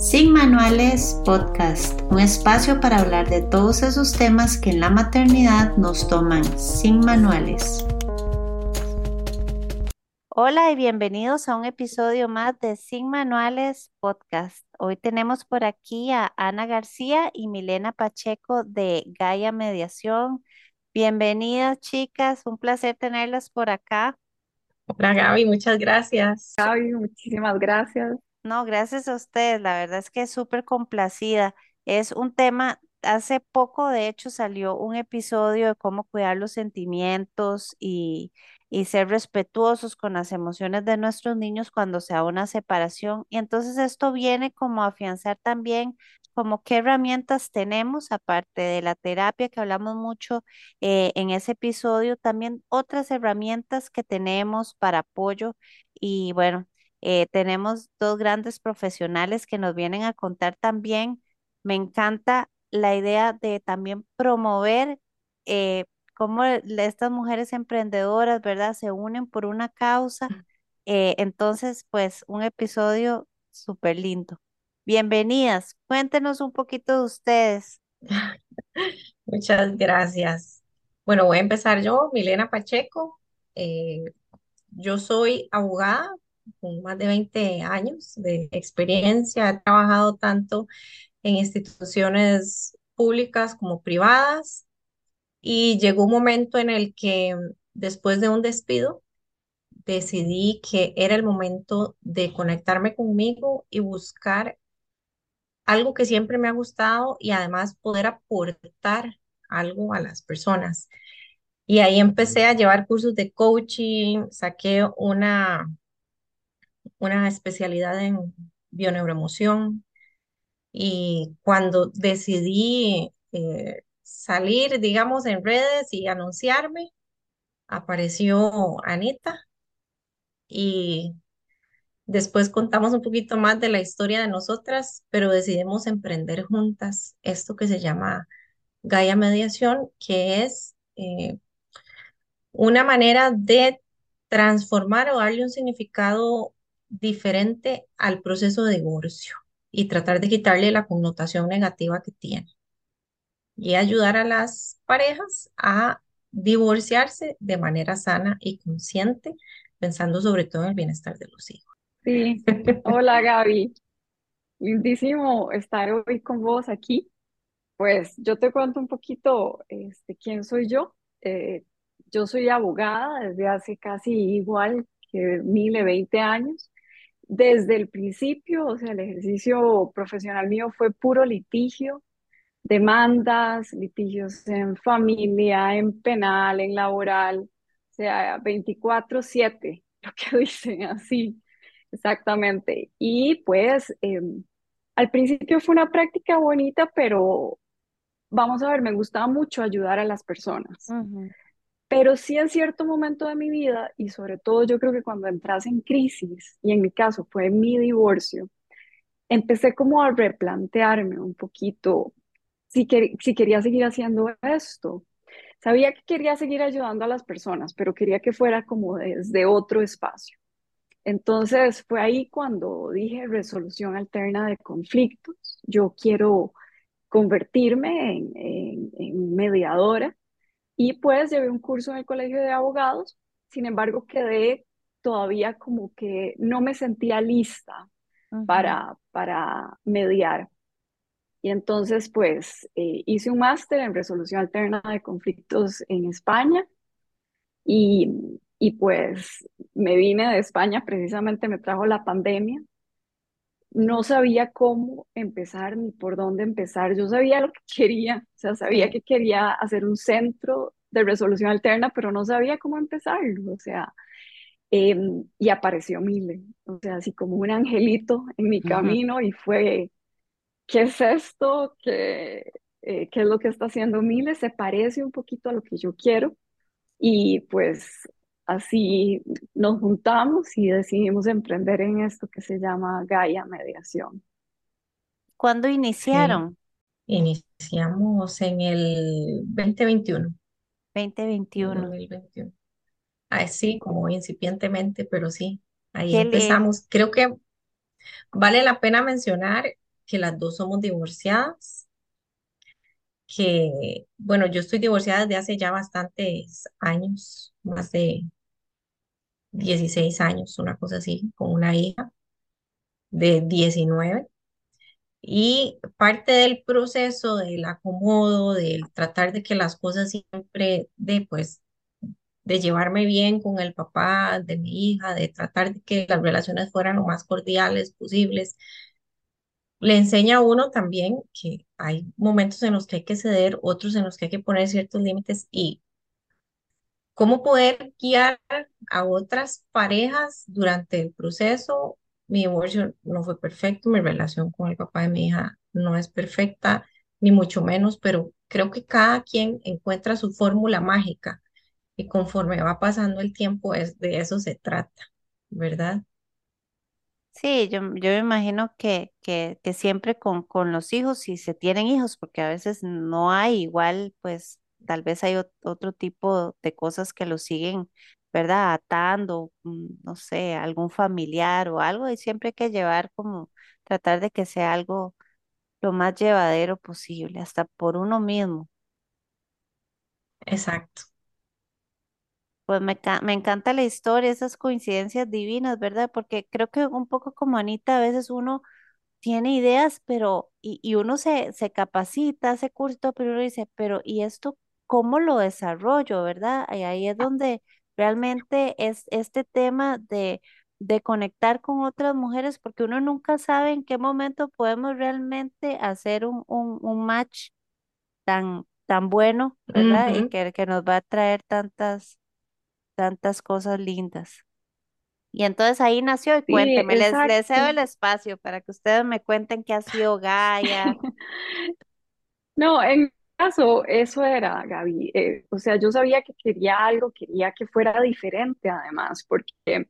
Sin Manuales Podcast, un espacio para hablar de todos esos temas que en la maternidad nos toman sin manuales. Hola y bienvenidos a un episodio más de Sin Manuales Podcast. Hoy tenemos por aquí a Ana García y Milena Pacheco de Gaia Mediación. Bienvenidas chicas, un placer tenerlas por acá. Hola Gaby, muchas gracias. Gaby, muchísimas gracias. No, gracias a ustedes. La verdad es que es súper complacida. Es un tema, hace poco de hecho salió un episodio de cómo cuidar los sentimientos y, y ser respetuosos con las emociones de nuestros niños cuando se da una separación. Y entonces esto viene como a afianzar también como qué herramientas tenemos, aparte de la terapia que hablamos mucho eh, en ese episodio, también otras herramientas que tenemos para apoyo. Y bueno, eh, tenemos dos grandes profesionales que nos vienen a contar también. Me encanta la idea de también promover eh, cómo estas mujeres emprendedoras, ¿verdad? Se unen por una causa. Eh, entonces, pues un episodio súper lindo. Bienvenidas, cuéntenos un poquito de ustedes. Muchas gracias. Bueno, voy a empezar yo, Milena Pacheco. yo soy abogada, con más de 20 años de experiencia. He trabajado tanto en instituciones públicas como privadas y llegó un momento en el que después de un despido decidí que era el momento de conectarme conmigo y buscar algo que siempre me ha gustado y además poder aportar algo a las personas. Y ahí empecé a llevar cursos de coaching, saqué una una especialidad en bioneuroemoción. Y cuando decidí eh, salir, digamos, en redes y anunciarme, apareció Anita. Y después contamos un poquito más de la historia de nosotras, pero decidimos emprender juntas esto que se llama Gaia Mediación, que es eh, una manera de transformar o darle un significado diferente al proceso de divorcio y tratar de quitarle la connotación negativa que tiene y ayudar a las parejas a divorciarse de manera sana y consciente, pensando sobre todo en el bienestar de los hijos. Sí, hola Gaby, lindísimo estar hoy con vos aquí. Pues yo te cuento un poquito este, quién soy yo. Eh, yo soy abogada desde hace casi igual que mil, veinte años desde el principio, o sea, el ejercicio profesional mío fue puro litigio, demandas, litigios en familia, en penal, en laboral, o sea, 24/7, lo que dicen así, exactamente. Y pues em, al principio fue una práctica bonita, pero vamos a ver, me gustaba mucho ayudar a las personas. Pero sí en cierto momento de mi vida, y sobre todo yo creo que cuando entras en crisis, y en mi caso fue mi divorcio, empecé como a replantearme un poquito si, quería seguir haciendo esto. Sabía que quería seguir ayudando a las personas, pero quería que fuera como desde otro espacio. Entonces fue ahí cuando dije resolución alterna de conflictos. Yo quiero convertirme en mediadora y pues llevé un curso en el colegio de abogados, sin embargo quedé todavía como que no me sentía lista para, para mediar. Y entonces pues eh, hice un máster en resolución alterna de conflictos en España y, y pues me vine de España, precisamente me trajo la pandemia no sabía cómo empezar ni por dónde empezar. Yo sabía lo que quería, o sea, sabía que quería hacer un centro de resolución alterna, pero no sabía cómo empezarlo, o sea, em, y apareció Mile, o sea, así como un angelito en mi camino y fue, ¿qué es esto? ¿Qué, eh, ¿Qué es lo que está haciendo Mile? Se parece un poquito a lo que yo quiero y pues Así nos juntamos y decidimos emprender en esto que se llama Gaia Mediación. ¿Cuándo iniciaron? Iniciamos en el 2021. 2021. 2021. Así como incipientemente, pero sí, ahí empezamos. Creo que vale la pena mencionar que las dos somos divorciadas, que, bueno, yo estoy divorciada desde hace ya bastantes años, más de 16 años, una cosa así, con una hija de 19. Y parte del proceso del acomodo, del tratar de que las cosas siempre, de pues, de llevarme bien con el papá de mi hija, de tratar de que las relaciones fueran lo más cordiales posibles, le enseña a uno también que hay momentos en los que hay que ceder, otros en los que hay que poner ciertos límites y cómo poder guiar a otras parejas durante el proceso. Mi divorcio no fue perfecto, mi relación con el papá de mi hija no es perfecta, ni mucho menos, pero creo que cada quien encuentra su fórmula mágica y conforme va pasando el tiempo es de eso se trata, ¿verdad? Sí, yo, yo me imagino que, que, que siempre con, con los hijos, si se tienen hijos, porque a veces no hay igual, pues tal vez hay ot- otro tipo de cosas que los siguen, ¿verdad? Atando, mm, no sé, algún familiar o algo, y siempre hay que llevar como, tratar de que sea algo lo más llevadero posible, hasta por uno mismo. Exacto. Pues me, me encanta la historia, esas coincidencias divinas, ¿verdad? Porque creo que un poco como Anita, a veces uno tiene ideas, pero, y, y uno se, se capacita, hace curso, pero uno dice, pero ¿y esto cómo lo desarrollo, verdad? Y ahí es donde realmente es este tema de, de conectar con otras mujeres, porque uno nunca sabe en qué momento podemos realmente hacer un, un, un match tan, tan bueno, ¿verdad? Y que, que nos va a traer tantas, tantas cosas lindas. Y entonces ahí nació y Sí, cuénteme, les, les cedo el espacio para que ustedes me cuenten qué ha sido Gaia. No, en caso, eso era, Gaby. Eh, o sea, yo sabía que quería algo, quería que fuera diferente además, porque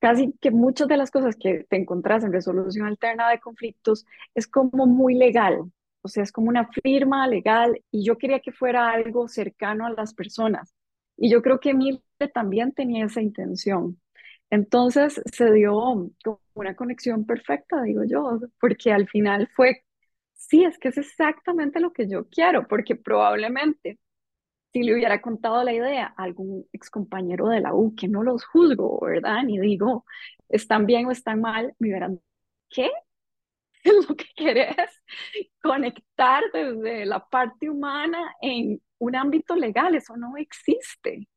casi que muchas de las cosas que te encontrás en resolución alterna de conflictos es como muy legal, o sea, es como una firma legal y yo quería que fuera algo cercano a las personas. Y yo creo que Mile también tenía esa intención. Entonces se dio como una conexión perfecta, digo yo, porque al final fue, sí, es que es exactamente lo que yo quiero, porque probablemente si le hubiera contado la idea a algún excompañero de la U, que no los juzgo, ¿verdad? Ni digo, están bien o están mal, me hubieran, ¿qué lo que querés? Conectar desde la parte humana en un ámbito legal, eso no existe.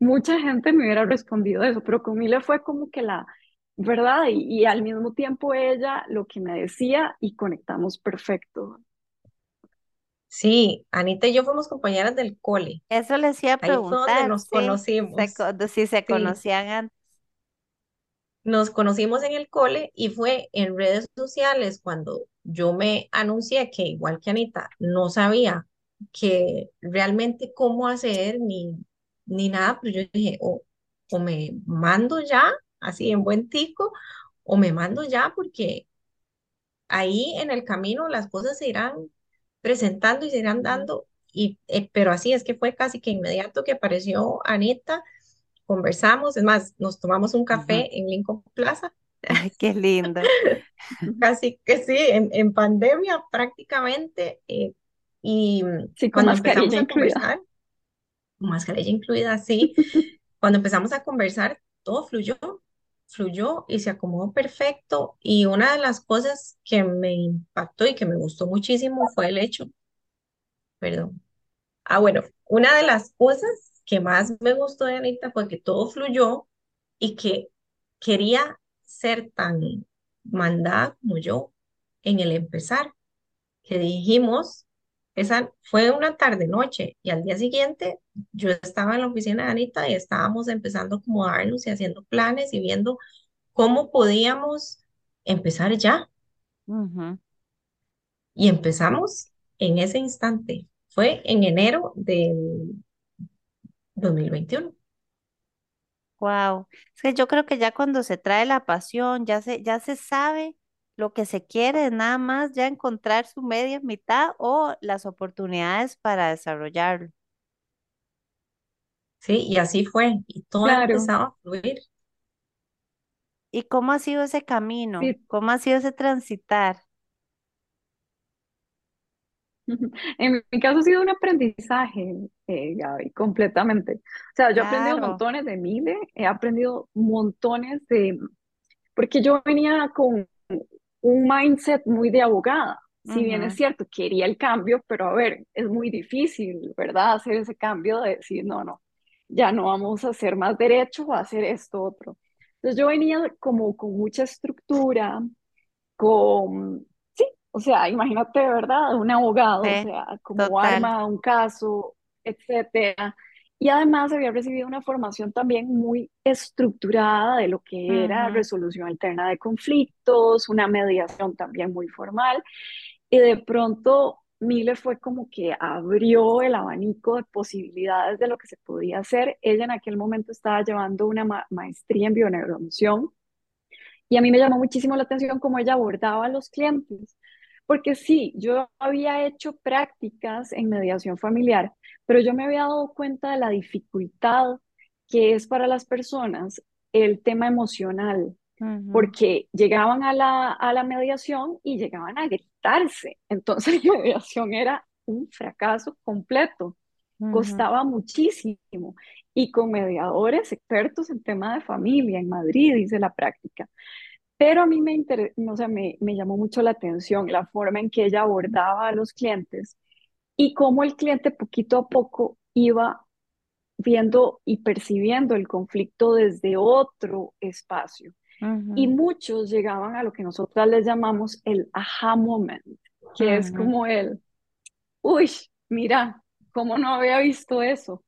Mucha gente me hubiera respondido eso, pero con Mile fue como que la, ¿verdad? Y, y al mismo tiempo ella lo que me decía y conectamos perfecto. Sí, Anita y yo fuimos compañeras del cole. Eso les iba a Ahí fue donde preguntar, nos sí, se conocimos. si se Sí, conocían antes. nos conocimos en el cole y fue en redes sociales cuando yo me anuncié que igual que Anita, no sabía que realmente cómo hacer ni, ni nada, pero yo dije, o, o me mando ya, así en buen tico, o me mando ya porque ahí en el camino las cosas se irán presentando y se irán dando, y, eh, pero así es que fue casi que inmediato que apareció Anita, conversamos, es más, nos tomamos un café en Lincoln Plaza, Ay, qué lindo. casi que sí, en, en pandemia prácticamente, eh, y Sí, con cuando empezamos a incluida. conversar, con mascarilla incluida, sí, cuando empezamos a conversar, todo fluyó, fluyó y se acomodó perfecto. Y una de las cosas que me impactó y que me gustó muchísimo fue el hecho, perdón. Ah, bueno, una de las cosas que más me gustó de Anita fue que todo fluyó y que quería ser tan mandada como yo en el empezar, que dijimos, esa fue una tarde noche y al día siguiente yo estaba en la oficina de Anita y estábamos empezando a acomodarnos y haciendo planes y viendo cómo podíamos empezar ya. Y empezamos en ese instante. Fue en enero del 2021. Wow. Es que yo creo que ya cuando se trae la pasión, ya se, ya se sabe lo que se quiere, es nada más ya encontrar su media mitad o las oportunidades para desarrollarlo. Sí, y así fue. Y todo Claro, empezaba a fluir. ¿Y cómo ha sido ese camino? sí, ¿Cómo ha sido ese transitar? En mi caso ha sido un aprendizaje, eh, Gaby, completamente. O sea, yo he aprendido montones de Mile, he aprendido montones de, porque yo venía con un mindset muy de abogada. Si bien es cierto, quería el cambio, pero a ver, es muy difícil, ¿verdad? Hacer ese cambio de decir, no, no, ya no vamos a hacer más derecho, va a hacer esto otro. Entonces yo venía como con mucha estructura, con, sí, o sea, imagínate, ¿verdad? Un abogado, o Sí, sea, como total. arma un caso, etcétera. Y además había recibido una formación también muy estructurada de lo que era Ujú, resolución alterna de conflictos, una mediación también muy formal. Y de pronto Miller fue como que abrió el abanico de posibilidades de lo que se podía hacer. Ella en aquel momento estaba llevando una ma maestría en bioneuroemoción y a mí me llamó muchísimo la atención cómo ella abordaba a los clientes, porque sí, yo había hecho prácticas en mediación familiar, pero yo me había dado cuenta de la dificultad que es para las personas el tema emocional, porque llegaban a la, a la mediación y llegaban a gritarse. Entonces la mediación era un fracaso completo, costaba muchísimo. Y con mediadores expertos en tema de familia en Madrid hice la práctica. Pero a mí me, inter- o sea, me, me llamó mucho la atención la forma en que ella abordaba a los clientes y cómo el cliente poquito a poco iba viendo y percibiendo el conflicto desde otro espacio. Y muchos llegaban a lo que nosotras les llamamos el aha moment, que es como el, uy, mira, ¿cómo no había visto eso?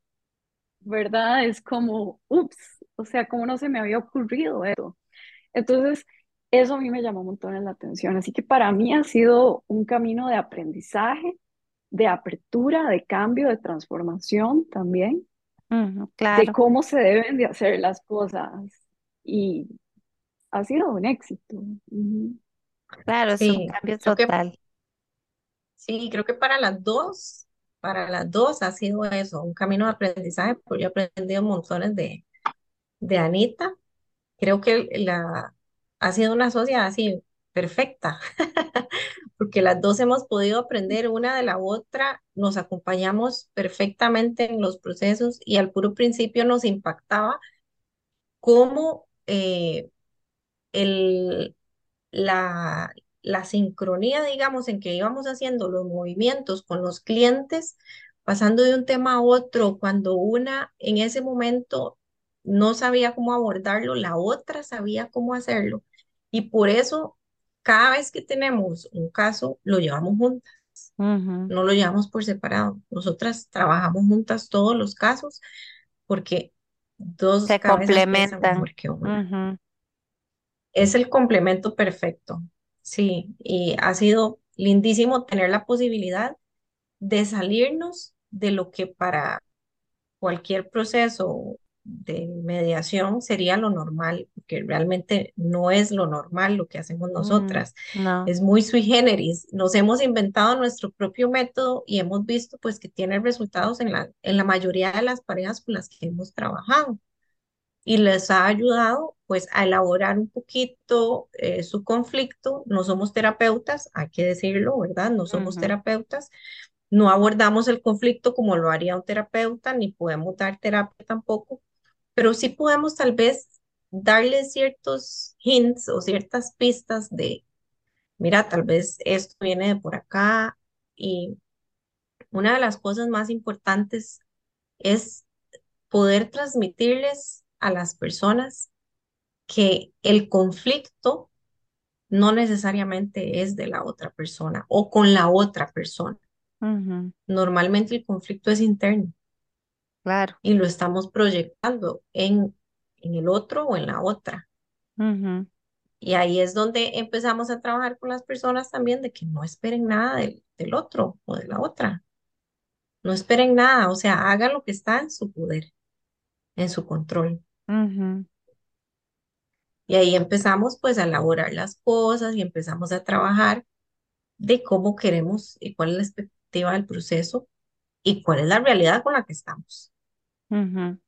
¿Verdad? Es como, ups, o sea, ¿cómo no se me había ocurrido eso? Entonces, eso a mí me llamó un montón la atención. Así que para mí ha sido un camino de aprendizaje, de apertura, de cambio, de transformación también, ujú, de Claro, cómo se deben de hacer las cosas. Y ha sido un éxito. Claro, es un Sí, cambio que total. sí, creo que para las dos, para las dos ha sido eso, un camino de aprendizaje, porque yo he aprendido montones de, de Anita. Creo que la, ha sido una sociedad así perfecta, porque las dos hemos podido aprender una de la otra, nos acompañamos perfectamente en los procesos y al puro principio nos impactaba cómo eh, el, la, la sincronía, digamos, en que íbamos haciendo los movimientos con los clientes, pasando de un tema a otro, cuando una en ese momento no sabía cómo abordarlo, la otra sabía cómo hacerlo. Y por eso, cada vez que tenemos un caso, lo llevamos juntas, no lo llevamos por separado. Nosotras trabajamos juntas todos los casos porque dos Se complementan. que una. Es el complemento perfecto, sí, y ha sido lindísimo tener la posibilidad de salirnos de lo que para cualquier proceso de mediación sería lo normal, porque realmente no es lo normal lo que hacemos mm, nosotras. No. Es muy sui generis. Nos hemos inventado nuestro propio método y hemos visto pues que tiene resultados en la, en la mayoría de las parejas con las que hemos trabajado y les ha ayudado pues a elaborar un poquito eh, su conflicto. No somos terapeutas, hay que decirlo, ¿verdad? No somos terapeutas, no abordamos el conflicto como lo haría un terapeuta, ni podemos dar terapia tampoco, pero sí podemos tal vez darle ciertos hints o ciertas pistas de, mira, tal vez esto viene de por acá y una de las cosas más importantes es poder transmitirles a las personas que el conflicto no necesariamente es de la otra persona o con la otra persona. Normalmente el conflicto es interno Claro. y lo estamos proyectando en, en el otro o en la otra. Y ahí es donde empezamos a trabajar con las personas también de que no esperen nada del, del otro o de la otra. No esperen nada, o sea, hagan lo que está en su poder, en su control. Y ahí empezamos pues a elaborar las cosas y empezamos a trabajar de cómo queremos y cuál es la expectativa del proceso y cuál es la realidad con la que estamos. Ujú.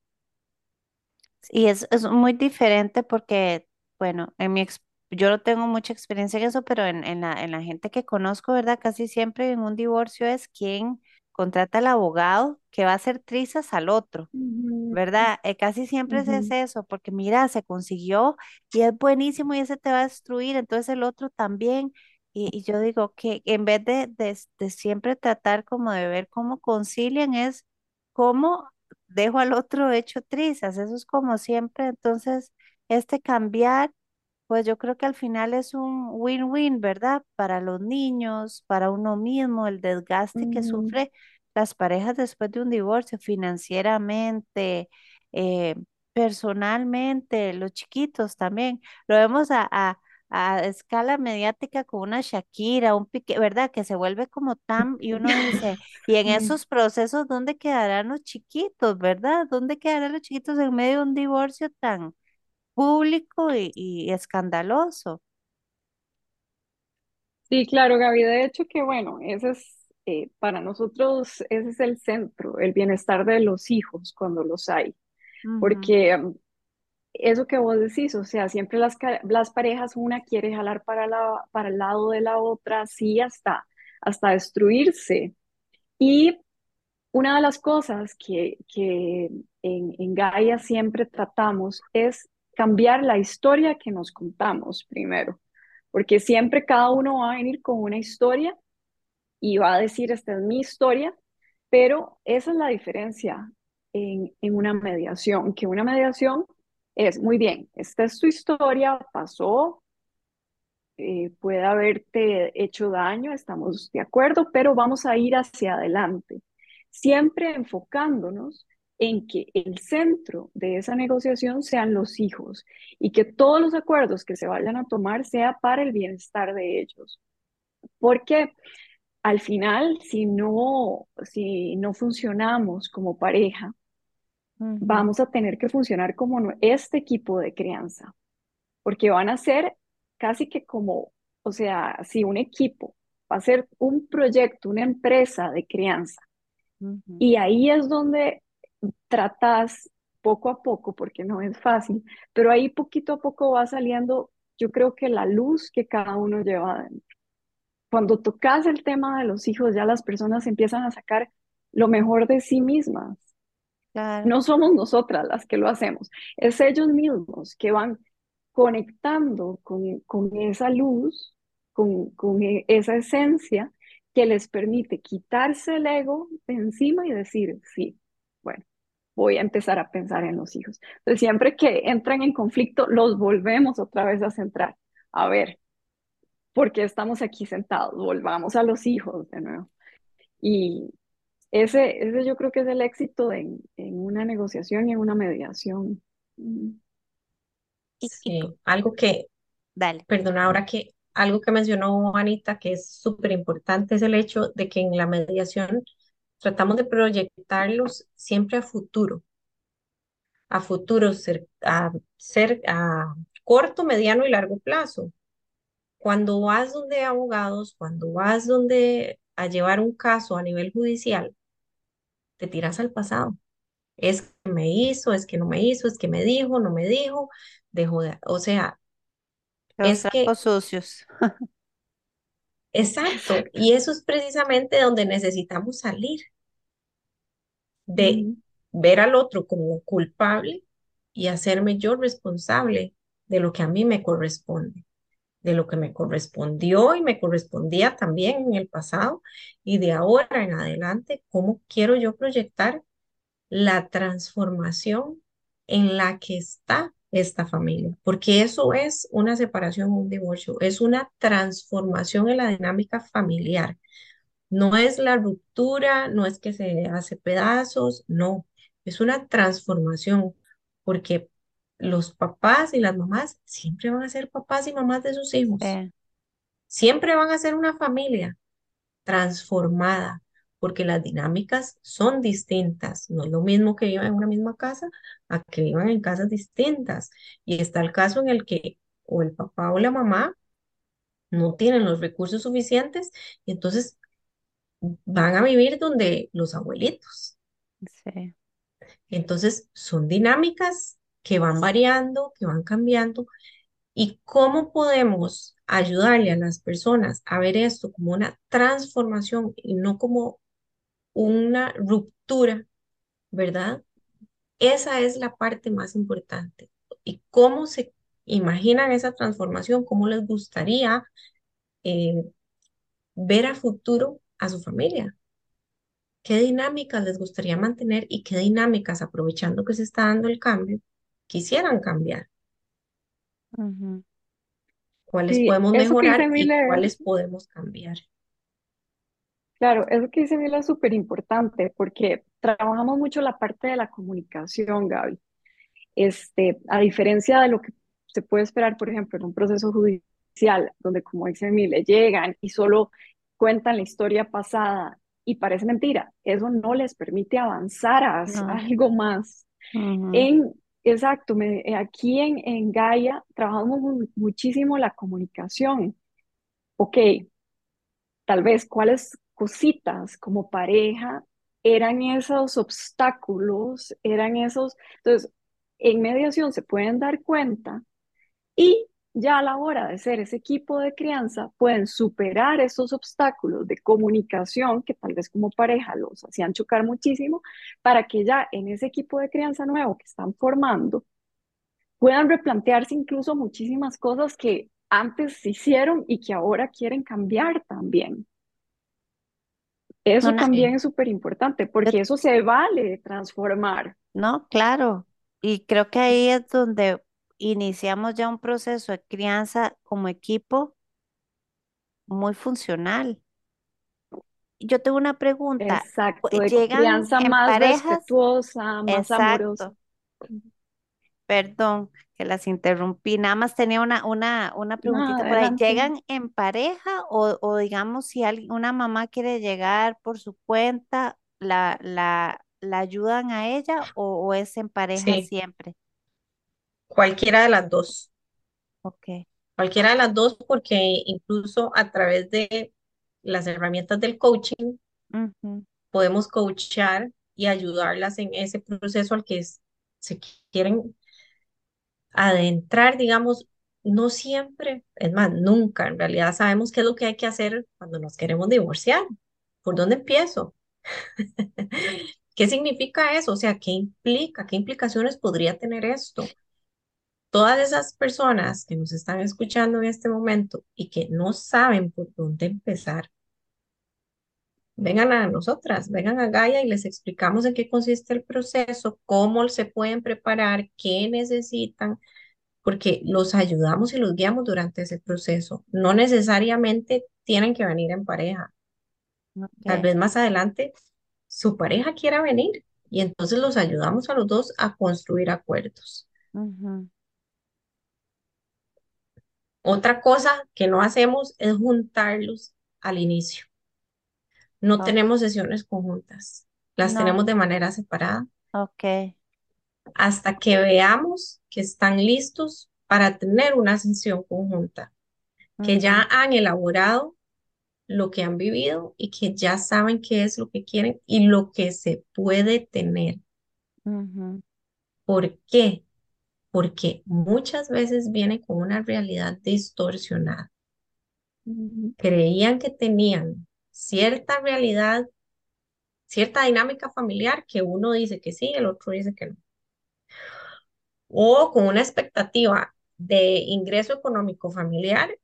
Y es, es muy diferente porque, bueno, en mi yo no tengo mucha experiencia en eso, pero en, en la, en la gente que conozco, ¿verdad? Casi siempre en un divorcio es quien contrata al abogado que va a hacer trizas al otro. Ujú, ¿verdad? Eh, casi siempre es es ujú, eso, porque mira, se consiguió y es buenísimo y ese te va a destruir, entonces el otro también. Y, y yo digo que en vez de, de, de siempre tratar como de ver cómo concilian, es cómo dejo al otro hecho trizas, eso es como siempre, entonces este cambiar. Pues yo creo que al final es un win-win, ¿verdad? Para los niños, para uno mismo, el desgaste que sufre las parejas después de un divorcio, financieramente, eh, personalmente, los chiquitos también. Lo vemos a, a, a escala mediática con una Shakira, un Piqué, ¿verdad? Que se vuelve como tan, y uno dice, y en esos procesos, ¿dónde quedarán los chiquitos, ¿verdad? ¿Dónde quedarán los chiquitos en medio de un divorcio tan público y, y escandaloso. Sí, claro, Gaby. De hecho, que bueno, ese es, eh, para nosotros, ese es el centro, el bienestar de los hijos cuando los hay. Porque eso que vos decís, o sea, siempre las, las parejas, una quiere jalar para, la, para el lado de la otra, sí, hasta, hasta destruirse. Y una de las cosas que, que en, en Gaia siempre tratamos es cambiar la historia que nos contamos primero, porque siempre cada uno va a venir con una historia y va a decir, esta es mi historia, pero esa es la diferencia en, en una mediación, que una mediación es, muy bien, esta es tu historia, pasó, eh, puede haberte hecho daño, estamos de acuerdo, pero vamos a ir hacia adelante, siempre enfocándonos en que el centro de esa negociación sean los hijos y que todos los acuerdos que se vayan a tomar sea para el bienestar de ellos. Porque al final, si no, si no funcionamos como pareja, vamos a tener que funcionar como este equipo de crianza, porque van a ser casi que como, o sea, si un equipo va a ser un proyecto, una empresa de crianza, y ahí es donde tratas poco a poco, porque no es fácil, pero ahí poquito a poco va saliendo, yo creo que la luz que cada uno lleva Cuando tocas el tema de los hijos, ya las personas empiezan a sacar lo mejor de sí mismas. No somos nosotras las que lo hacemos, es ellos mismos que van conectando con, con esa luz, con, con e- esa esencia que les permite quitarse el ego de encima y decir, sí, bueno, voy a empezar a pensar en los hijos. Entonces, siempre que entran en conflicto, los volvemos otra vez a centrar. A ver, porque estamos aquí sentados, volvamos a los hijos de nuevo. Y ese, ese yo creo que es el éxito en, en una negociación y en una mediación. Mm, y, Sí, algo que, dale. perdona, ahora que algo que mencionó Anita que es súper importante es el hecho de que en la mediación tratamos de proyectarlos siempre a futuro, a futuro, ser, a ser a corto, mediano y largo plazo. Cuando vas donde abogados, cuando vas donde a llevar un caso a nivel judicial, te tiras al pasado. Es que me hizo, es que no me hizo, es que me dijo, no me dijo, dejó de, o sea, Los es que, sucios. exacto, y eso es precisamente donde necesitamos salir, de ver al otro como culpable y hacerme yo responsable de lo que a mí me corresponde, de lo que me correspondió y me correspondía también en el pasado y de ahora en adelante, cómo quiero yo proyectar la transformación en la que está esta familia, porque eso es una separación, un divorcio, es una transformación en la dinámica familiar. No es la ruptura, no es que se hace pedazos, no, es una transformación, porque los papás y las mamás siempre van a ser papás y mamás de sus hijos, siempre van a ser una familia transformada, porque las dinámicas son distintas. No es lo mismo que vivan en una misma casa a que vivan en casas distintas. Y está el caso en el que o el papá o la mamá no tienen los recursos suficientes y entonces van a vivir donde los abuelitos. sí. Entonces son dinámicas que van variando, que van cambiando ¿Y cómo podemos ayudarle a las personas a ver esto como una transformación y no como una ruptura, ¿verdad? Esa es la parte más importante. ¿Y cómo se imaginan esa transformación? ¿Cómo les gustaría eh, ver a futuro a su familia? ¿Qué dinámicas les gustaría mantener y qué dinámicas, aprovechando que se está dando el cambio, quisieran cambiar? ¿Cuáles Sí, podemos mejorar y cuáles podemos cambiar? claro, eso que dice Miller es súper importante porque trabajamos mucho la parte de la comunicación, Gaby. Este, a diferencia de lo que se puede esperar, por ejemplo, en un proceso judicial, donde, como dice Miller, llegan y solo cuentan la historia pasada y parece mentira, eso no les permite avanzar a No. algo más. En, exacto, eh, aquí en, en Gaia trabajamos mu- muchísimo la comunicación. Ok, tal vez cuáles cositas como pareja eran esos obstáculos, eran esos... Entonces, en mediación se pueden dar cuenta y ya a la hora de ser ese equipo de crianza pueden superar esos obstáculos de comunicación que tal vez como pareja los hacían chocar muchísimo para que ya en ese equipo de crianza nuevo que están formando puedan replantearse incluso muchísimas cosas que antes se hicieron y que ahora quieren cambiar también. Eso también es súper importante porque eso se vale transformar. no, claro. Y creo que ahí es donde iniciamos ya un proceso de crianza como equipo muy funcional. Yo tengo una pregunta. Exacto, ¿Llegan crianza en más parejas? respetuosa, más amorosa. Exacto. Perdón que las interrumpí. Nada más tenía una, una, una No, preguntita por ahí. adelante. ¿Llegan en pareja o, o digamos si alguien, una mamá quiere llegar por su cuenta, la, la, la ayudan a ella o, o es en pareja Sí, siempre? Cualquiera de las dos. Ok. Cualquiera de las dos, porque incluso a través de las herramientas del coaching podemos coachar y ayudarlas en ese proceso al que es- se quieren adentrar, digamos, no siempre, es más, nunca, en realidad sabemos qué es lo que hay que hacer cuando nos queremos divorciar. ¿Por dónde empiezo? ¿Qué significa eso? O sea, ¿qué implica? ¿Qué implicaciones podría tener esto? Todas esas personas que nos están escuchando en este momento y que no saben por dónde empezar, vengan a nosotras, vengan a Gaia y les explicamos en qué consiste el proceso, cómo se pueden preparar, qué necesitan, porque los ayudamos y los guiamos durante ese proceso. No necesariamente tienen que venir en pareja. Tal vez más adelante su pareja quiera venir y entonces los ayudamos a los dos a construir acuerdos. Ujú, Otra cosa que no hacemos es juntarlos al inicio. No tenemos sesiones conjuntas, las No, tenemos de manera separada ok. hasta que veamos que están listos para tener una sesión conjunta, que ya han elaborado lo que han vivido y que ya saben qué es lo que quieren y lo que se puede tener. ¿Por qué? Porque muchas veces viene con una realidad distorsionada. Creían que tenían cierta realidad, cierta dinámica familiar que uno dice que sí, el otro dice que no. O con una expectativa de ingreso económico familiar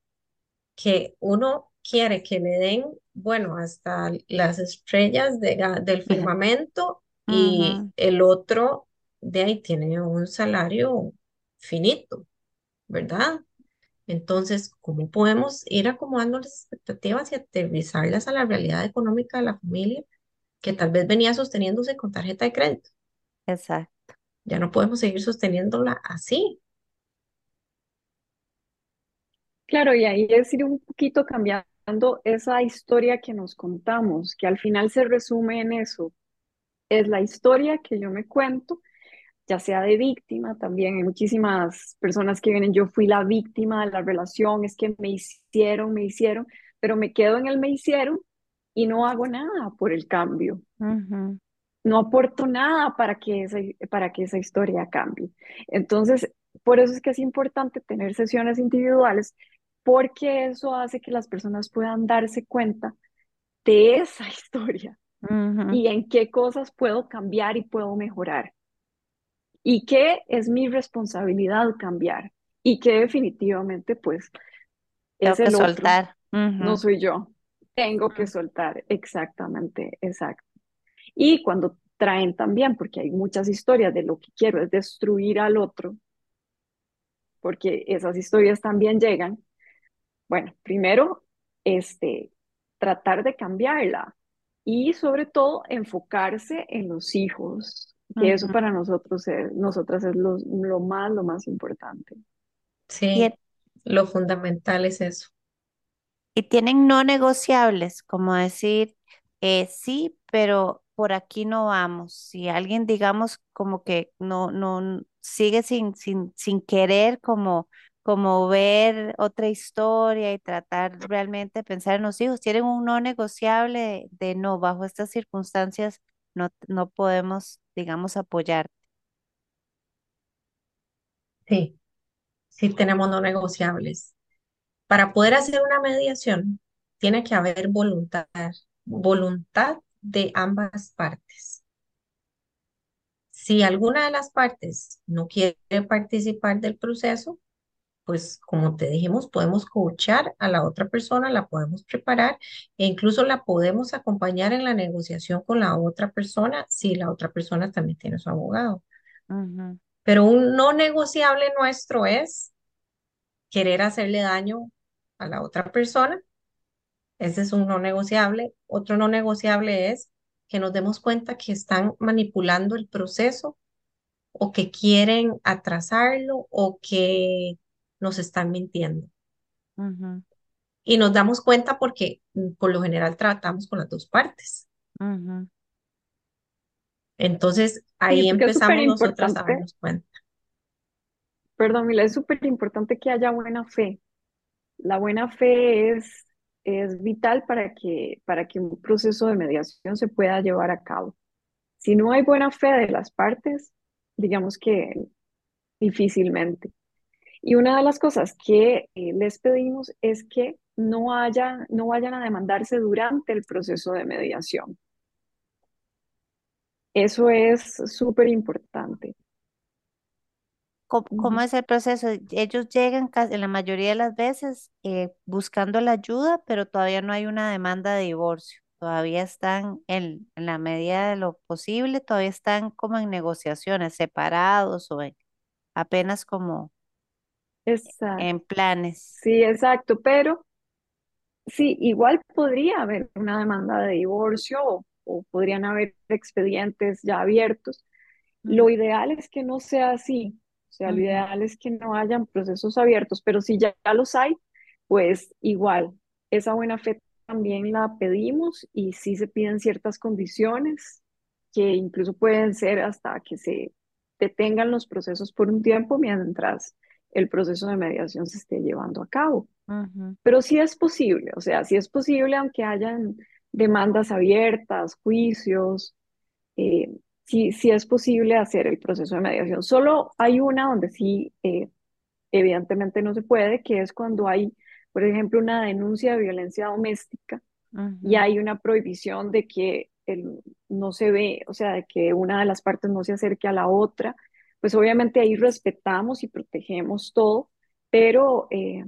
que uno quiere que le den, bueno, hasta las estrellas de del firmamento y el otro de ahí tiene un salario finito, ¿verdad? Entonces, ¿cómo podemos ir acomodando las expectativas y aterrizarlas a la realidad económica de la familia que tal vez venía sosteniéndose con tarjeta de crédito? Exacto. Ya no podemos seguir sosteniéndola así. Claro, y ahí es ir un poquito cambiando esa historia que nos contamos, que al final se resume en eso. Es la historia que yo me cuento, ya sea de víctima, también hay muchísimas personas que vienen, yo fui la víctima de la relación, es que me hicieron, me hicieron, pero me quedo en el me hicieron y no hago nada por el cambio. Ujú, no aporto nada para que esa, para que esa historia cambie. Entonces, por eso es que es importante tener sesiones individuales, porque eso hace que las personas puedan darse cuenta de esa historia y en qué cosas puedo cambiar y puedo mejorar. Y qué es mi responsabilidad cambiar. Y que definitivamente, pues, es el otro, soltar. no soy yo. Tengo que soltar, exactamente, exacto. Y cuando traen también, porque hay muchas historias de lo que quiero es destruir al otro, porque esas historias también llegan. Bueno, primero, este, tratar de cambiarla y sobre todo enfocarse en los hijos, que eso para nosotros es, nosotras es lo, lo más, lo más importante. Sí, lo fundamental es eso. Y tienen no negociables, como decir, eh, sí, pero por aquí no vamos. Si alguien, digamos, como que no, no sigue sin, sin, sin querer como, como ver otra historia y tratar realmente de pensar en los hijos, tienen un no negociable de, no, bajo estas circunstancias no, no podemos, digamos, apoyar. Sí, sí tenemos no negociables. Para poder hacer una mediación, tiene que haber voluntad, voluntad de ambas partes. Si alguna de las partes no quiere participar del proceso, pues como te dijimos, podemos coachar a la otra persona, la podemos preparar e incluso la podemos acompañar en la negociación con la otra persona si la otra persona también tiene su abogado. Pero un no negociable nuestro es querer hacerle daño a la otra persona. Ese es un no negociable. Otro no negociable es que nos demos cuenta que están manipulando el proceso o que quieren atrasarlo o que nos están mintiendo. Y nos damos cuenta porque mm, por lo general tratamos con las dos partes. Entonces ahí empezamos nosotros a darnos cuenta. Perdón, Mila, es súper importante que haya buena fe. La buena fe es, es vital para que, para que un proceso de mediación se pueda llevar a cabo. Si no hay buena fe de las partes, digamos que difícilmente. Y una de las cosas que eh, les pedimos es que no, haya, no vayan a demandarse durante el proceso de mediación. Eso es súper importante. ¿Cómo, es el proceso? Ellos llegan en la mayoría de las veces eh, buscando la ayuda, pero todavía no hay una demanda de divorcio. Todavía están en, en la medida de lo posible, todavía están como en negociaciones, separados o apenas como en planes. Sí, exacto, pero sí, igual podría haber una demanda de divorcio o, podrían haber expedientes ya abiertos. Lo ideal es que no sea así, o sea, lo ideal es que no hayan procesos abiertos, pero si ya, ya los hay, pues igual, esa buena fe también la pedimos y sí se piden ciertas condiciones que incluso pueden ser hasta que se detengan los procesos por un tiempo mientras el proceso de mediación se esté llevando a cabo. Pero sí es posible, o sea, sí es posible aunque hayan demandas abiertas, juicios, eh, sí, sí es posible hacer el proceso de mediación. Solo hay una donde sí, eh, evidentemente no se puede, que es cuando hay, por ejemplo, una denuncia de violencia doméstica y hay una prohibición de que el, no se ve, o sea, de que una de las partes no se acerque a la otra pues obviamente ahí respetamos y protegemos todo, pero eh,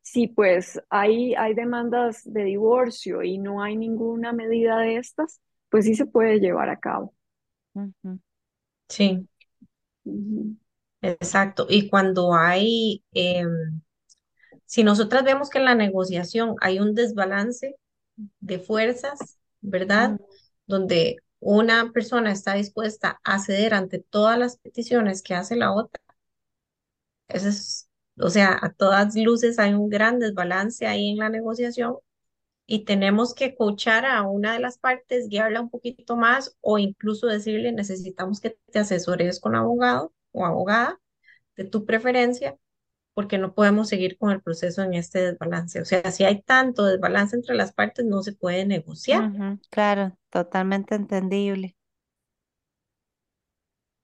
si pues hay, hay demandas de divorcio y no hay ninguna medida de estas, pues sí se puede llevar a cabo. Sí. Exacto. Y cuando hay, em, si nosotras vemos que en la negociación hay un desbalance de fuerzas, ¿verdad? Donde una persona está dispuesta a ceder ante todas las peticiones que hace la otra, eso es, o sea, a todas luces hay un gran desbalance ahí en la negociación y tenemos que coachar a una de las partes, guiarla un poquito más o incluso decirle, necesitamos que te asesores con abogado o abogada de tu preferencia porque no podemos seguir con el proceso en este desbalance. O sea, si hay tanto desbalance entre las partes, no se puede negociar. claro, totalmente entendible.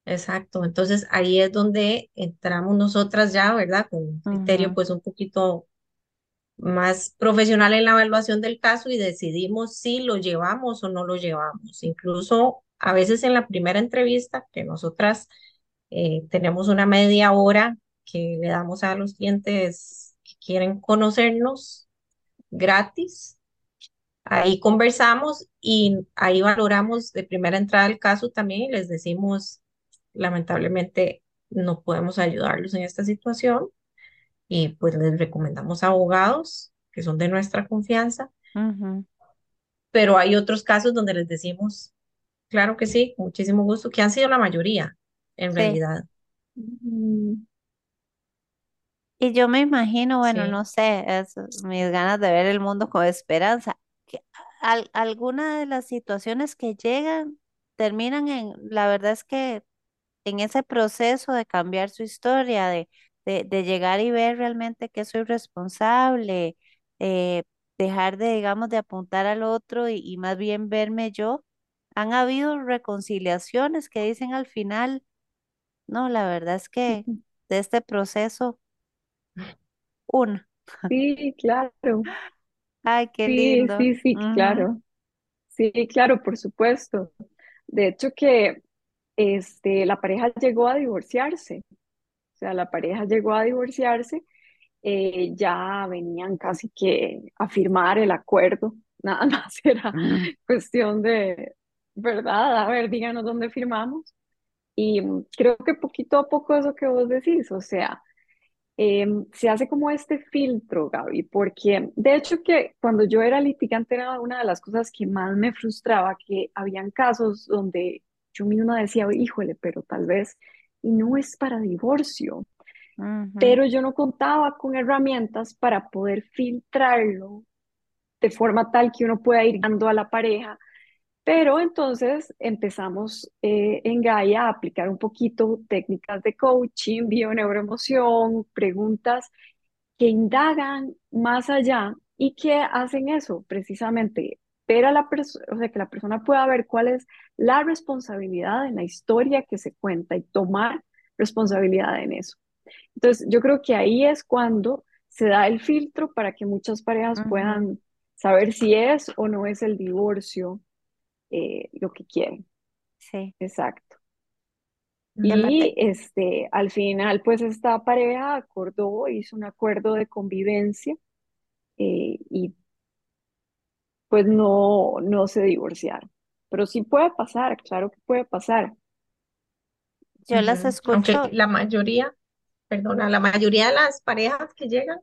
exacto. Entonces ahí es donde entramos nosotras ya, ¿verdad? Con un criterio pues un poquito más profesional en la evaluación del caso y decidimos si lo llevamos o no lo llevamos. Incluso a veces en la primera entrevista, que nosotras eh, tenemos una media hora que le damos a los clientes que quieren conocernos gratis, ahí conversamos y ahí valoramos de primera entrada el caso también y les decimos, lamentablemente, no podemos ayudarlos en esta situación y pues les recomendamos abogados que son de nuestra confianza, ujú. pero hay otros casos donde les decimos, claro que sí, con muchísimo gusto, que han sido la mayoría en Sí. realidad. Mm, Y yo me imagino, bueno, Sí, no sé, es mis ganas de ver el mundo con esperanza, que al- alguna de las situaciones que llegan terminan en, la verdad es que en ese proceso de cambiar su historia, de, de, de llegar y ver realmente que soy responsable, eh, dejar de, digamos, de apuntar al otro y, y más bien verme yo. Han habido reconciliaciones que dicen al final, no, la verdad es que de este proceso, una. Sí, claro. Ay, qué Sí, lindo. sí, sí, claro. Sí, claro, por supuesto. De hecho que este, la pareja llegó a divorciarse. O sea, la pareja llegó a divorciarse, eh, ya venían casi que a firmar el acuerdo. Nada más era mm, cuestión de, ¿verdad? A ver, díganos dónde firmamos. Y mm, creo que poquito a poco eso que vos decís, o sea, em, se hace como este filtro, Gaby, porque de hecho que cuando yo era litigante era una de las cosas que más me frustraba, que habían casos donde yo misma decía, híjole, pero tal vez y no es para divorcio, pero yo no contaba con herramientas para poder filtrarlo de forma tal que uno pueda ir dando a la pareja pero entonces empezamos eh, en Gaia a aplicar un poquito técnicas de coaching, bioneuroemoción, preguntas que indagan más allá y que hacen eso, precisamente, ver a la persona, o sea, que la persona pueda ver cuál es la responsabilidad en la historia que se cuenta y tomar responsabilidad en eso. Entonces, yo creo que ahí es cuando se da el filtro para que muchas parejas ujú, puedan saber si es o no es el divorcio eh, lo que quieren. Sí, Exacto. Y este, al final, pues esta pareja acordó, hizo un acuerdo de convivencia eh, y pues no, no se divorciaron. Pero sí puede pasar, claro que puede pasar. Yo las ujú. Aunque escucho. la mayoría, perdona, la mayoría de las parejas que llegan,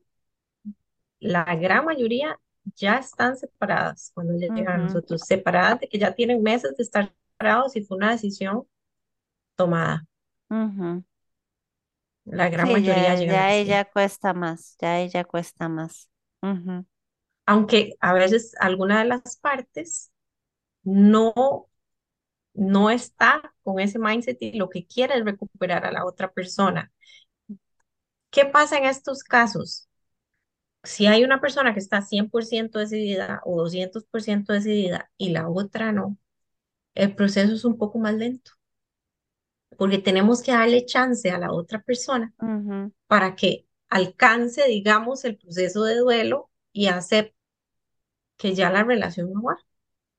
la gran mayoría ya están separadas cuando llegan a ujú, nosotros, separadas de que ya tienen meses de estar separados y fue una decisión tomada. La gran Sí, mayoría ya, llegan ya ella cuesta más, ya ella cuesta más. Aunque a veces alguna de las partes no, no está con ese mindset y lo que quiere es recuperar a la otra persona. ¿Qué pasa en estos casos? Si hay una persona que está 100% decidida o 200% decidida y la otra no, el proceso es un poco más lento, porque tenemos que darle chance a la otra persona para que alcance, digamos, el proceso de duelo y acepte que ya la relación no va.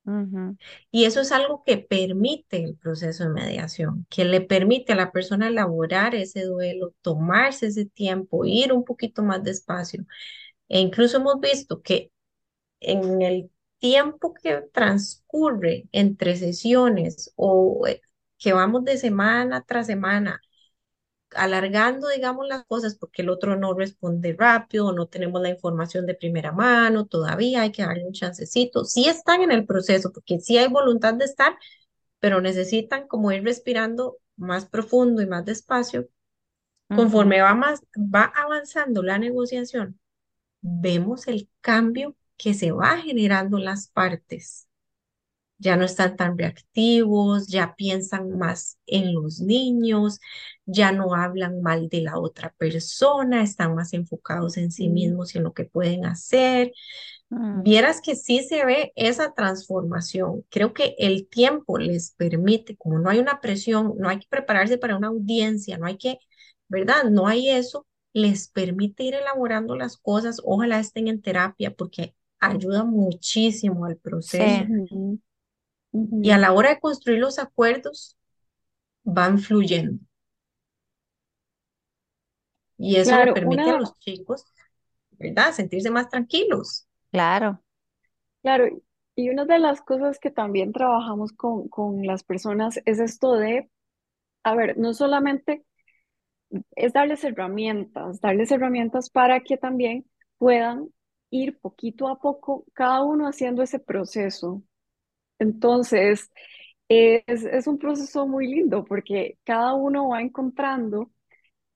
ujú, Y eso es algo que permite el proceso de mediación, que le permite a la persona elaborar ese duelo, tomarse ese tiempo, ir un poquito más despacio. E incluso hemos visto que en el tiempo que transcurre entre sesiones o eh, que vamos de semana tras semana, alargando, digamos, las cosas porque el otro no responde rápido, no tenemos la información de primera mano, todavía hay que darle un chancecito. Sí están en el proceso porque sí hay voluntad de estar, pero necesitan como ir respirando más profundo y más despacio. Conforme va más, va avanzando la negociación, vemos el cambio que se va generando en las partes. Ya no están tan reactivos, ya piensan más en los niños, ya no hablan mal de la otra persona, están más enfocados en sí Mm, mismos y en lo que pueden hacer. Mm, Vieras que sí se ve esa transformación. Creo que el tiempo les permite, como no hay una presión, no hay que prepararse para una audiencia, no hay que, ¿verdad? No hay eso, les permite ir elaborando las cosas. Ojalá estén en terapia porque ayuda muchísimo al proceso. sí, Y a la hora de construir los acuerdos, van fluyendo. Y eso le permite a los chicos, ¿verdad? Sentirse más tranquilos. claro. claro, y una de las cosas que también trabajamos con, con las personas es esto de, a ver, no solamente es darles herramientas, darles herramientas para que también puedan ir poquito a poco, cada uno haciendo ese proceso. Entonces, es, es un proceso muy lindo porque cada uno va encontrando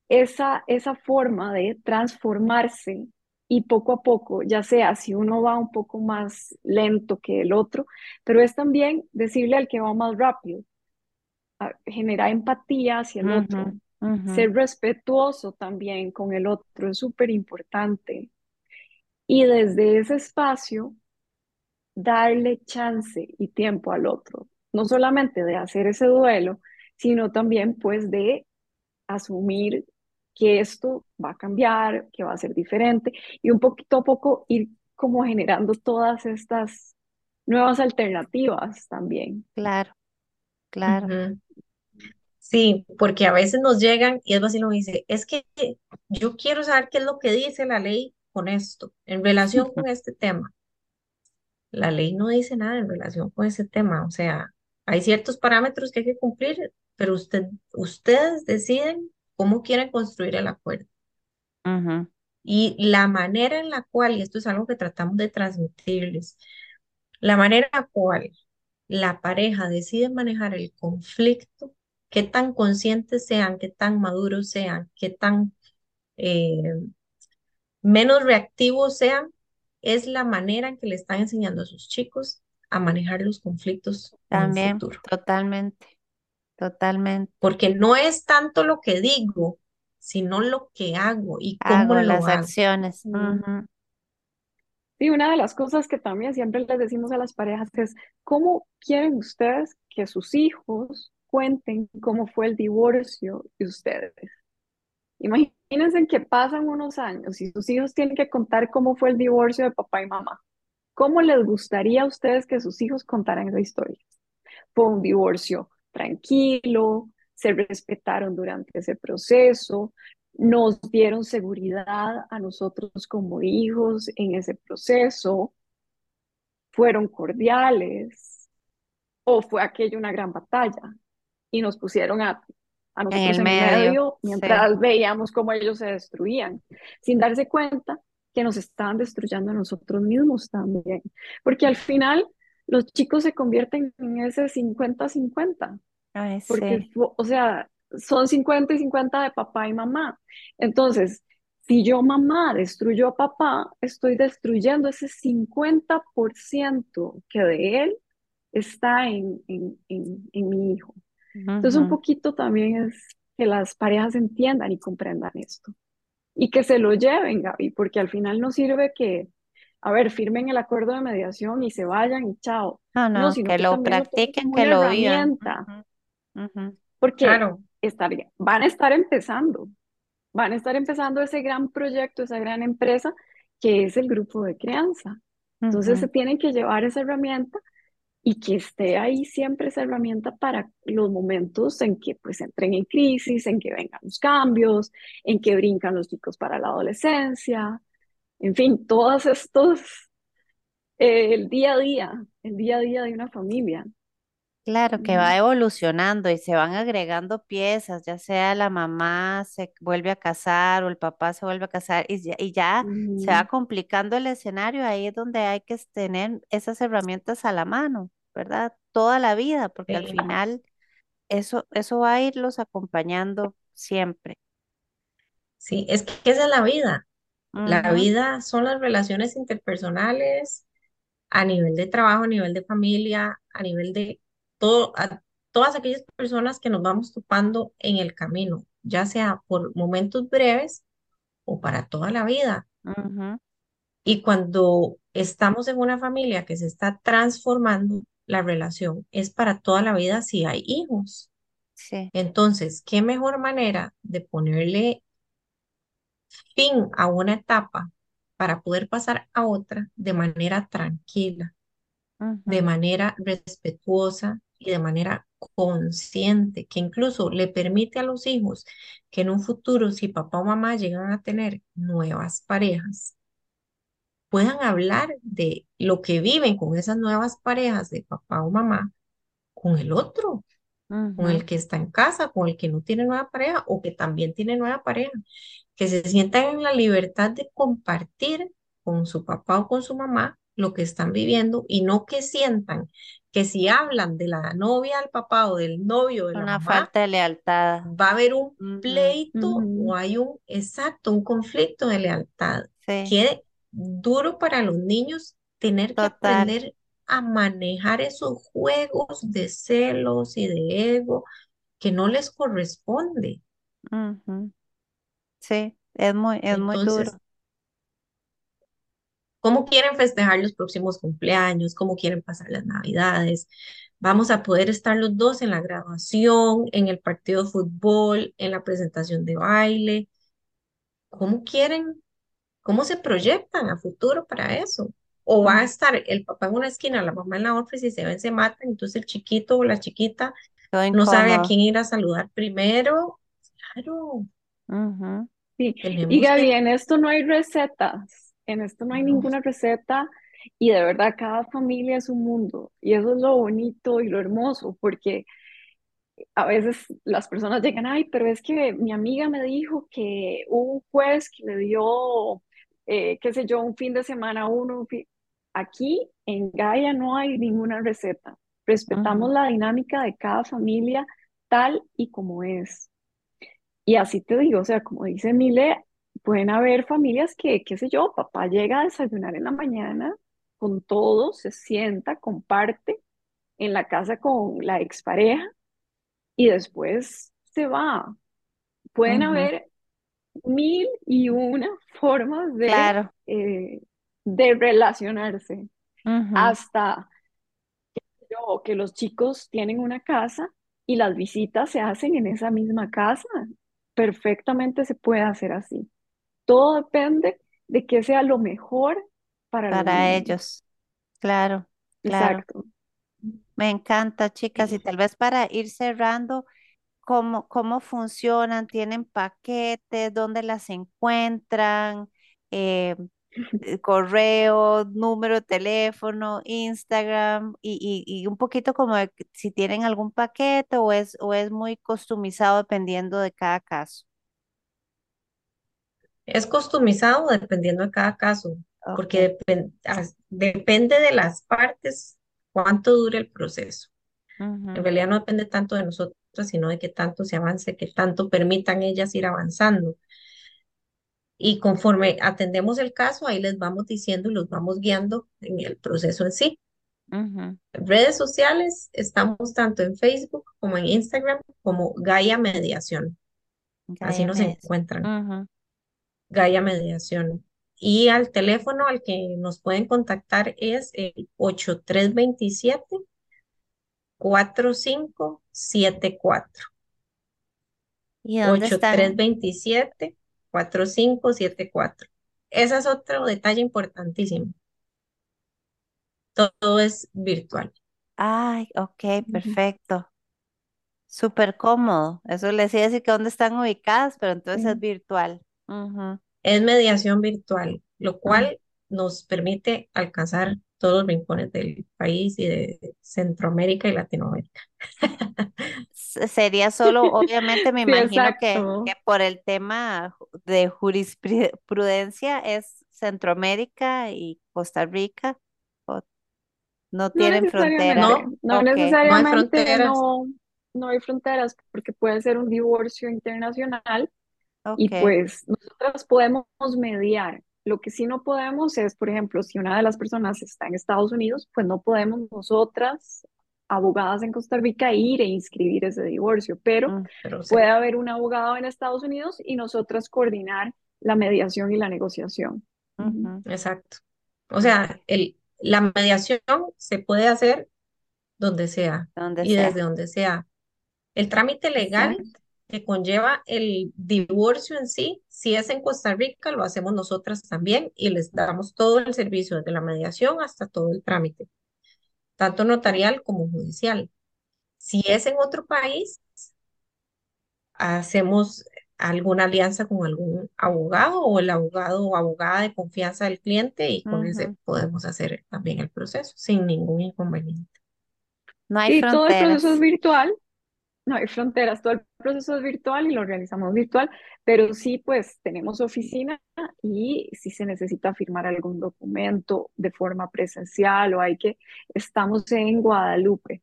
esa, esa forma de transformarse y poco a poco, ya sea si uno va un poco más lento que el otro, pero es también decirle al que va más rápido, generar empatía hacia el otro, ser respetuoso también con el otro, es súper importante. Y desde ese espacio, darle chance y tiempo al otro, no solamente de hacer ese duelo, sino también pues de asumir que esto va a cambiar, que va a ser diferente y un poquito a poco ir como generando todas estas nuevas alternativas también. Claro, claro. Sí, porque a veces nos llegan y es así lo dice, es que yo quiero saber qué es lo que dice la ley con esto, en relación con este tema. La ley no dice nada en relación con ese tema, o sea, hay ciertos parámetros que hay que cumplir, pero usted, ustedes deciden cómo quieren construir el acuerdo. Y la manera en la cual, y esto es algo que tratamos de transmitirles, la manera en la cual la pareja decide manejar el conflicto, qué tan conscientes sean, qué tan maduros sean, qué tan eh, menos reactivos sean, es la manera en que le están enseñando a sus chicos a manejar los conflictos en un También, futuro. totalmente, totalmente. Porque no es tanto lo que digo, sino lo que hago y cómo Hago lo las hago. acciones. Sí, una de las cosas que también siempre les decimos a las parejas es, ¿cómo quieren ustedes que sus hijos cuenten cómo fue el divorcio de ustedes? Imagínense que pasan unos años y sus hijos tienen que contar cómo fue el divorcio de papá y mamá. ¿Cómo les gustaría a ustedes que sus hijos contaran esa historia? Fue un divorcio tranquilo, se respetaron durante ese proceso, nos dieron seguridad a nosotros como hijos en ese proceso, fueron cordiales o fue aquello una gran batalla y nos pusieron a, a En nosotros en medio, medio sí. mientras veíamos cómo ellos se destruían, sin darse cuenta que nos estaban destruyendo a nosotros mismos también, porque al final los chicos se convierten en ese 50-50 Ay, porque, sí. fu- o sea, son 50 y 50 de papá y mamá. Entonces, si yo mamá destruyo a papá, estoy destruyendo ese 50% que de él está en, en, en, en mi hijo. Entonces, un poquito también es que las parejas entiendan y comprendan esto y que se lo lleven, Gaby, porque al final no sirve que, a ver, firmen el acuerdo de mediación y se vayan y chao. No, No, no, sino que que lo practiquen, que lo vivan. herramienta Ujú, ujú, porque Claro, van a estar empezando, van a estar empezando ese gran proyecto, esa gran empresa que es el grupo de crianza. Entonces se tienen que llevar esa herramienta y que esté ahí siempre esa herramienta para los momentos en que pues entren en crisis, en que vengan los cambios, en que brincan los chicos para la adolescencia, en fin, todos estos, eh, el día a día, el día a día de una familia. Claro que va evolucionando y se van agregando piezas, ya sea la mamá se vuelve a casar o el papá se vuelve a casar y ya, y ya se va complicando el escenario, ahí es donde hay que tener esas herramientas a la mano, ¿verdad? Toda la vida, porque al final eso, eso va a irlos acompañando siempre. sí, es que esa es la vida. La vida son las relaciones interpersonales a nivel de trabajo, a nivel de familia, a nivel de todo, a todas aquellas personas que nos vamos topando en el camino, ya sea por momentos breves o para toda la vida. Y cuando estamos en una familia que se está transformando, la relación es para toda la vida si hay hijos. Sí. Entonces, ¿qué mejor manera de ponerle fin a una etapa para poder pasar a otra de manera tranquila, de manera respetuosa y de manera consciente, que incluso le permite a los hijos que en un futuro, si papá o mamá llegan a tener nuevas parejas, puedan hablar de lo que viven con esas nuevas parejas de papá o mamá con el otro, con Ujú. el que está en casa, con el que no tiene nueva pareja o que también tiene nueva pareja, que se sientan en la libertad de compartir con su papá o con su mamá lo que están viviendo y no que sientan que si hablan de la novia al papá o del novio de la Una mamá, falta de lealtad. va a haber un pleito Ujú. o hay un, exacto, un conflicto de lealtad. Sí, Qué duro para los niños tener que total. aprender a manejar esos juegos de celos y de ego que no les corresponde. Sí, es muy, es muy duro. ¿cómo quieren festejar los próximos cumpleaños? ¿Cómo quieren pasar las navidades? Vamos a poder estar los dos en la graduación, en el partido de fútbol, en la presentación de baile. ¿Cómo quieren ¿Cómo se proyectan a futuro para eso? O va a estar el papá en una esquina, la mamá en la otra, y si se ven, se matan, entonces el chiquito o la chiquita no sabe a quién ir a saludar primero. Claro, Ujú. Sí, y Gaby, que, en esto no hay recetas, en esto no hay no, ninguna receta y de verdad cada familia es un mundo y eso es lo bonito y lo hermoso porque a veces las personas llegan, ay, pero es que mi amiga me dijo que hubo un juez que le dio, eh, qué sé yo, un fin de semana uno. un fin- Aquí en Gaia no hay ninguna receta. Respetamos Ujú. la dinámica de cada familia tal y como es. Y así te digo, o sea, como dice Mile, pueden haber familias que, qué sé yo, papá llega a desayunar en la mañana con todos, se sienta, comparte en la casa con la expareja y después se va. Pueden haber mil y una formas de, Claro. eh, de relacionarse, hasta yo, que los chicos tienen una casa y las visitas se hacen en esa misma casa. Perfectamente se puede hacer así. Todo depende de que sea lo mejor para Para ellos. Claro, claro. Exacto. Me encanta, chicas. Y tal vez para ir cerrando, ¿cómo, cómo funcionan? ¿Tienen paquetes? ¿Dónde las encuentran? Eh, eh, correo, número de teléfono, Instagram y, y- y un poquito como si tienen algún paquete o es, o es muy customizado dependiendo de cada caso. es customizado dependiendo de cada caso, porque depen- as- depende de las partes cuánto dure el proceso. En realidad no depende tanto de nosotros, sino de qué tanto se avance, qué tanto permitan ellas ir avanzando. Y conforme atendemos el caso, ahí les vamos diciendo y los vamos guiando en el proceso en sí. Redes sociales, estamos tanto en Facebook como en Instagram como Gaia Mediación. Así nos encuentran, Gaia Mediación. Y al teléfono al que nos pueden contactar es el ocho tres veintisiete cuatro cinco siete cuatro ¿Y dónde ocho tres están? veintisiete cuatro cinco siete cuatro Ese es otro detalle importantísimo. Todo es virtual. Ay, ok, perfecto. Súper cómodo. Eso les decía decir que dónde están ubicadas, pero entonces es virtual. Es mediación virtual, lo cual nos permite alcanzar todos los rincones del país y de Centroamérica y Latinoamérica. Sería solo, obviamente me Sí, imagino que, por el tema de jurisprudencia es Centroamérica y Costa Rica, o no tienen necesariamente, frontera. No, no Ok, no hay necesariamente fronteras. no, no hay fronteras porque puede ser un divorcio internacional y pues nosotras podemos mediar. Lo que sí no podemos es, por ejemplo, si una de las personas está en Estados Unidos, pues no podemos nosotras, abogadas en Costa Rica, ir e inscribir ese divorcio, pero mm, Pero puede haber un abogado en Estados Unidos y nosotras coordinar la mediación y la negociación. Ujú. ujú. exacto. O sea, el, la mediación se puede hacer donde sea donde y desde sea. donde sea. El trámite legal Exacto. que conlleva el divorcio en sí, si es en Costa Rica, lo hacemos nosotras también y les damos todo el servicio, desde la mediación hasta todo el trámite, tanto notarial como judicial. Si es en otro país, hacemos alguna alianza con algún abogado o el abogado o abogada de confianza del cliente y con ese podemos hacer también el proceso sin ningún inconveniente. No hay Y todo el proceso es virtual, no hay fronteras, todo el proceso es virtual y lo realizamos virtual, pero sí, pues tenemos oficina y si se necesita firmar algún documento de forma presencial o hay que, estamos en Guadalupe,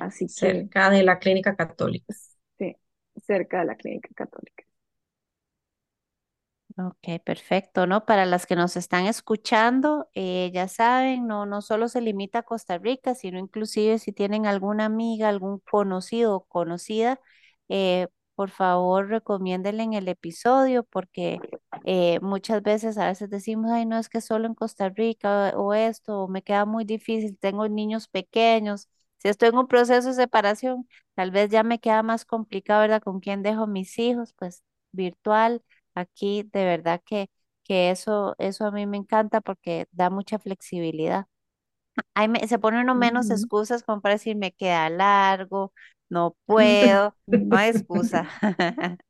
así que Cerca de la clínica católica. sí, cerca de la Clínica Católica. Ok, perfecto, ¿no? Para las que nos están escuchando, eh, ya saben, no, no solo se limita a Costa Rica, sino inclusive si tienen alguna amiga, algún conocido o conocida, eh, por favor recomiéndenle en el episodio porque eh, muchas veces a veces decimos, ay, no es que solo en Costa Rica o esto, o me queda muy difícil, tengo niños pequeños, si estoy en un proceso de separación, tal vez ya me queda más complicado, ¿verdad? ¿Con quién dejo mis hijos? Pues virtual Aquí de verdad que, que eso, eso a mí me encanta porque da mucha flexibilidad. Ahí me- se pone uno menos Ujú. excusas como para decir me queda largo, no puedo, no hay excusa.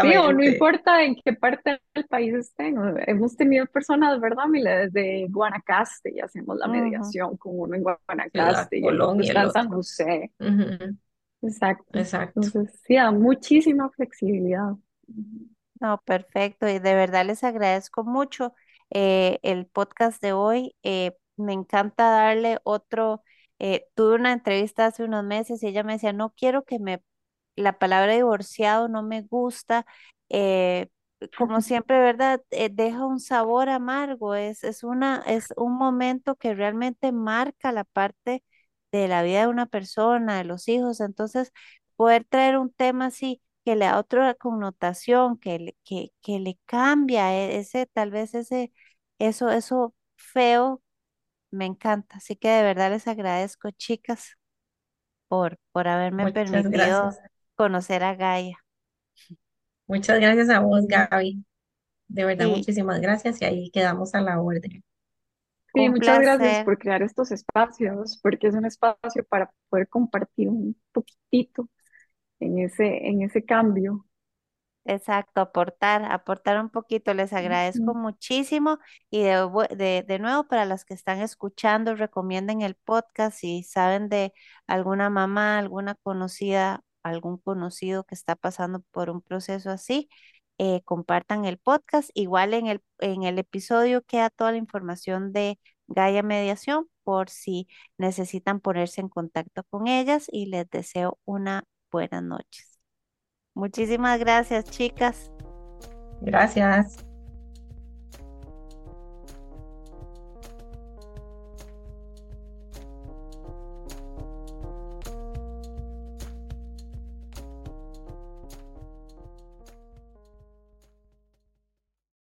Sí, o no Exactamente. importa en qué parte del país estén. o- Hemos tenido personas, ¿verdad, Mila? Desde Guanacaste y hacemos la Ujú, mediación con uno en La Guanacaste y el otro y está el en San otro. José. Ujú, Exacto. Exacto. Entonces, sí, da muchísima flexibilidad. No, perfecto. Y de verdad les agradezco mucho eh, el podcast de hoy. eh, me encanta darle otro. eh, tuve una entrevista hace unos meses y ella me decía, no quiero que me la palabra divorciado no me gusta. eh, como siempre, ¿verdad? Eh, deja un sabor amargo. Es, es una, es un momento que realmente marca la parte de la vida de una persona, de los hijos. Entonces, poder traer un tema así que le da otra connotación, que le, que, que le cambia e- ese, tal vez ese, eso, eso feo, me encanta. Así que de verdad les agradezco, chicas, por, por haberme Muchas permitido gracias. conocer a Gaia. Muchas gracias a vos, Gaby. De verdad, muchísimas gracias y ahí quedamos a la orden. Sí, un muchas gracias por crear estos espacios, porque es un espacio para poder compartir un poquitito en ese, en ese cambio. exacto, aportar, aportar un poquito. Les agradezco muchísimo y de, de, de nuevo para las que están escuchando, recomienden el podcast si saben de alguna mamá, alguna conocida, algún conocido que está pasando por un proceso así. eh, compartan el podcast. Igual en el, en el episodio queda toda la información de Gaia Mediación por si necesitan ponerse en contacto con ellas y les deseo una buena noche. Muchísimas gracias, chicas. Gracias.